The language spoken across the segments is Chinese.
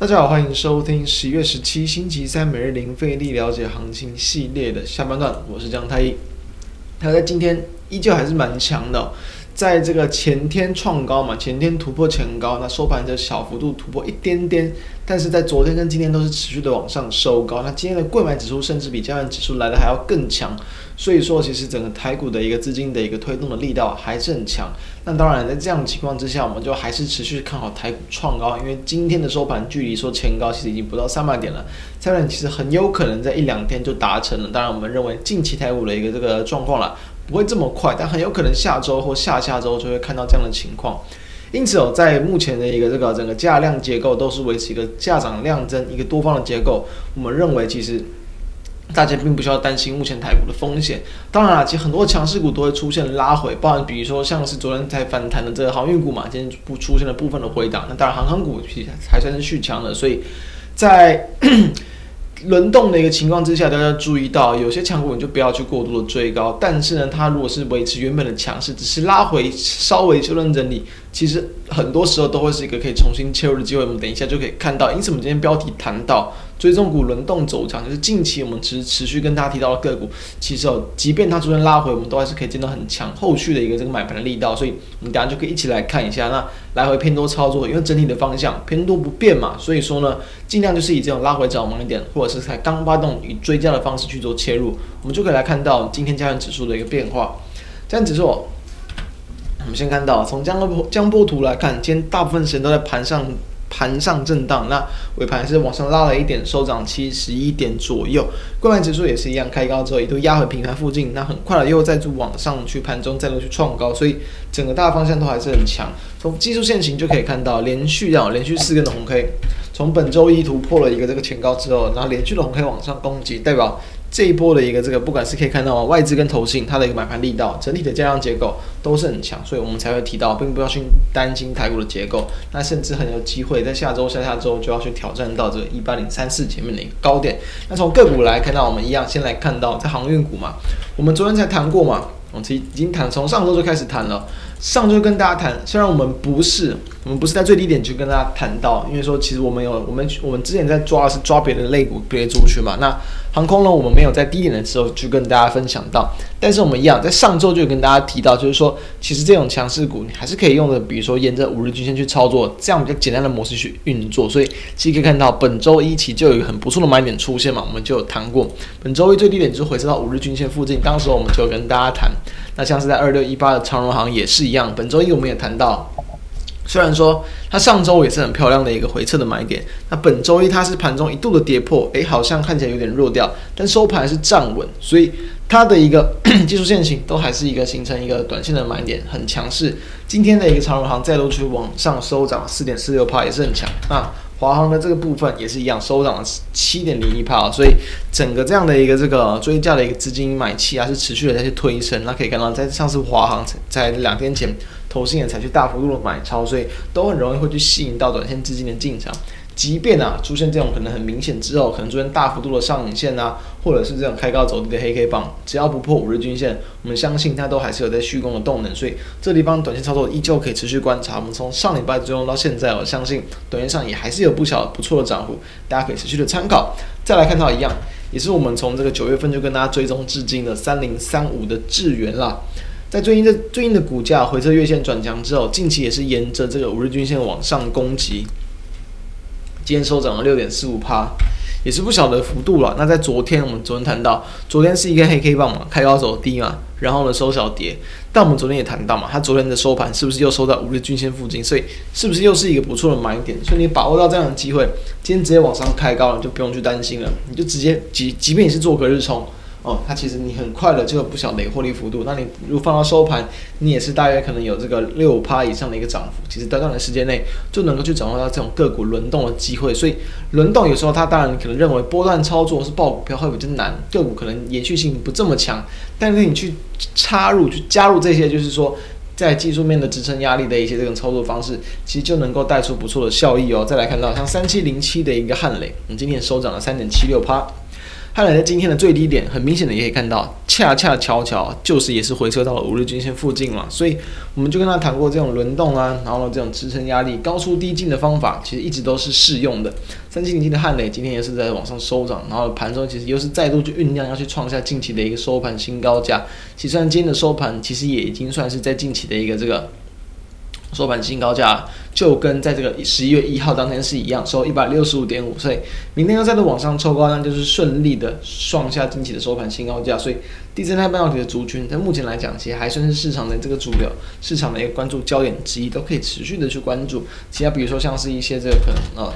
大家好，欢迎收听十一月十七星期三每日零费力了解行情系列的下半段，我是江太一。他在今天依旧还是蛮强的，在这个前天创高嘛，前天突破前高，那收盘就小幅度突破一点点，但是在昨天跟今天都是持续的往上收高。那今天的贵买指数甚至比加权指数来的还要更强。所以说，其实整个台股的一个资金的一个推动的力道还是很强。那当然，在这样的情况之下，我们就还是持续看好台股创高，因为今天的收盘距离说前高其实已经不到三百点了，三百点其实很有可能在一两天就达成了。当然，我们认为近期台股的一个这个状况了不会这么快，但很有可能下周或下下周就会看到这样的情况。因此哦，在目前的一个这个整个价量结构都是维持一个价涨量增一个多方的结构，我们认为其实。大家并不需要担心目前台股的风险。当然了，其实很多强势股都会出现拉回，包含比如说像是昨天才反弹的这个航运股嘛，今天不出现了部分的回档。那当然，航空股其实还算是续强的。所以在轮动的一个情况之下，大家注意到有些强股你就不要去过度的追高。但是呢，它如果是维持原本的强势，只是拉回稍微修正整理，其实很多时候都会是一个可以重新切入的机会。我们等一下就可以看到。因此，我们今天标题谈到。追踪股轮动走强，就是近期我们持持续跟大家提到的个股，其实哦，即便它昨天拉回，我们都还是可以见到很强后续的一个这个买盘的力道，所以我们等下就可以一起来看一下。那来回偏多操作，因为整体的方向偏多不变嘛，所以说呢，尽量就是以这种拉回找买点，或者是在刚发动以追加的方式去做切入，我们就可以来看到今天加权指数的一个变化。加权指数，我们先看到从江波江波图来看，今天大部分时间都在盘上。盘上震荡，那尾盘是往上拉了一点，收涨七十一点左右。柜买指数也是一样，开高之后一度压回平盘附近，那很快了又再度往上去，盘中再度去创高，所以整个大方向都还是很强。从技术线型就可以看到，连续啊连续四根的红 K，从本周一突破了一个这个前高之后，然后连续的红 K 往上攻击，代表。这一波的一个这个，不管是可以看到外资跟投信，它的一个买盘力道，整体的加量结构都是很强，所以我们才会提到，并不要去担心台股的结构，那甚至很有机会在下周、下下周就要去挑战到这个一八零三四前面的一个高点。那从个股来看到，我们一样先来看到在航运股嘛，我们昨天才谈过嘛，我们其实已经谈，从上周就开始谈了。上周跟大家谈，虽然我们不是，我们不是在最低点去跟大家谈到，因为说其实我们有，我们我们之前在抓的是抓别的类股、别的族群嘛。那航空呢，我们没有在低点的时候去跟大家分享到，但是我们一样在上周就跟大家提到，就是说其实这种强势股你还是可以用的，比如说沿着五日均线去操作，这样比较简单的模式去运作。所以其实可以看到本周一起就有一个很不错的买点出现嘛，我们就有谈过，本周一最低点就回撤到五日均线附近，当时我们就跟大家谈。那像是在二六一八的长荣航也是一样，本周一我们也谈到，虽然说它上周也是很漂亮的一个回撤的买点，那本周一它是盘中一度的跌破，诶，好像看起来有点弱掉，但收盘还是站稳，所以它的一个 技术线型都还是一个形成一个短线的买点，很强势。今天的一个长荣行再度去往上收涨四点四六帕，也是很强啊。华航的这个部分也是一样，收涨了七点零一趴，所以整个这样的一个这个追价的一个资金买气啊，是持续的在去推升。那可以看到，在上次华航在两天前，投信也采取大幅度的买超，所以都很容易会去吸引到短线资金的进场。即便啊出现这种可能很明显之后，可能出现大幅度的上影线啊，或者是这种开高走低的黑 K 棒，只要不破五日均线，我们相信它都还是有在续攻的动能。所以这地方短线操作依旧可以持续观察。我们从上礼拜追踪到现在，我相信短线上也还是有不小不错的涨幅，大家可以持续的参考。再来看到一样，也是我们从这个九月份就跟大家追踪至今的三零三五的智原啦，在最近的最近的股价回测月线转强之后，近期也是沿着这个五日均线往上攻击。今天收涨了六点四五帕，也是不小的幅度了。那在昨天，我们昨天谈到，昨天是一根黑 K 棒嘛，开高走低嘛，然后呢收小跌。但我们昨天也谈到嘛，它昨天的收盘是不是又收在五日均线附近？所以是不是又是一个不错的买点？所以你把握到这样的机会，今天直接往上开高了，就不用去担心了，你就直接即即便你是做隔日冲。哦，它其实你很快的就有不小的一个获利幅度。那你如果放到收盘，你也是大约可能有这个六趴以上的一个涨幅。其实短短的时间内就能够去掌握到这种个股轮动的机会。所以轮动有时候它当然可能认为波段操作是爆股票会比较难，个股可能延续性不这么强。但是你去插入、去加入这些，就是说在技术面的支撑压力的一些这种操作方式，其实就能够带出不错的效益哦。再来看到像三七零七的一个汉雷，我们今天收涨了三点七六趴。汉磊在今天的最低点，很明显的也可以看到，恰恰巧巧就是也是回撤到了五日均线附近嘛，所以我们就跟他谈过这种轮动啊，然后这种支撑压力高出低进的方法，其实一直都是适用的。三七零七的汉磊今天也是在往上收涨，然后盘中其实又是再度去酝酿要去创下近期的一个收盘新高价。其实今天的收盘其实也已经算是在近期的一个这个。收盘新高价就跟在这个十一月一号当天是一样，收一百六十五点五，所以明天要再度往上抽高，那就是顺利的创下近期的收盘新高价。所以第三代半导体的族群，在目前来讲，其实还算是市场的这个主流，市场的一个关注焦点之一，都可以持续的去关注。其他比如说像是一些这个可能呃，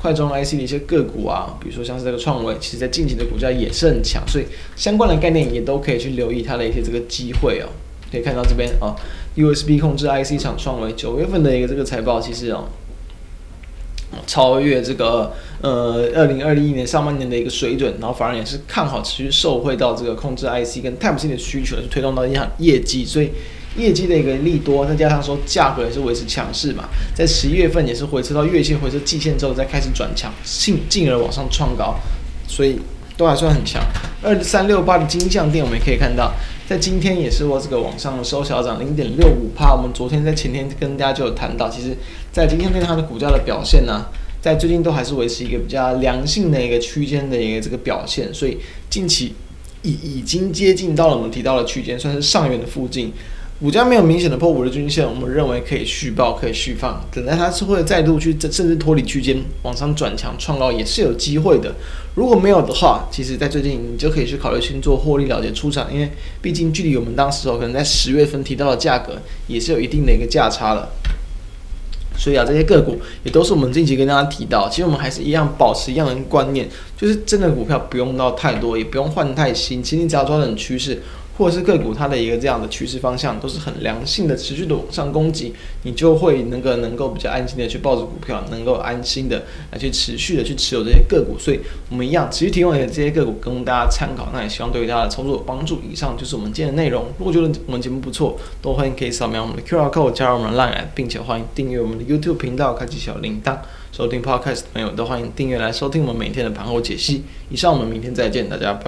快中 IC 的一些个股啊，比如说像是这个创维，其实在近期的股价也是很强，所以相关的概念也都可以去留意它的一些这个机会哦。可以看到这边啊，USB 控制 IC 厂创维九月份的一个这个财报，其实哦，超越这个呃二零二一年上半年的一个水准，然后反而也是看好持续受惠到这个控制 IC 跟 Type C 的需求，是推动到一项业绩，所以业绩的一个利多，再加上说价格也是维持强势嘛，在十一月份也是回撤到月线、回撤季线之后，再开始转强，进进而往上创高，所以都还算很强。二三六八的金像电，我们也可以看到。在今天也是我这个往上收小涨零点六五帕。我们昨天在前天跟大家就有谈到，其实，在今天对它的股价的表现呢，在最近都还是维持一个比较良性的一个区间的一个这个表现，所以近期已已经接近到了我们提到的区间，算是上缘的附近。股价没有明显的破五日均线，我们认为可以续报，可以续放，等待它是会再度去甚至脱离区间往上转强创高也是有机会的。如果没有的话，其实在最近你就可以去考虑去做获利了结出场，因为毕竟距离我们当时候可能在十月份提到的价格也是有一定的一个价差了。所以啊，这些个股也都是我们近期跟大家提到，其实我们还是一样保持一样的观念，就是真的股票不用到太多，也不用换太新，其实你只要抓准趋势。或者是个股它的一个这样的趋势方向都是很良性的，持续的往上攻击，你就会能够能够比较安心的去抱着股票，能够安心的来去持续的去持有这些个股。所以我们一样持续提供的这些个股供大家参考，那也希望对于大家的操作有帮助。以上就是我们今天的内容。如果觉得我们节目不错，都欢迎可以扫描我们的 QR code 加入我们的 Line，并且欢迎订阅我们的 YouTube 频道，开启小铃铛。收听 Podcast 的朋友都欢迎订阅来收听我们每天的盘后解析。以上，我们明天再见，大家拜。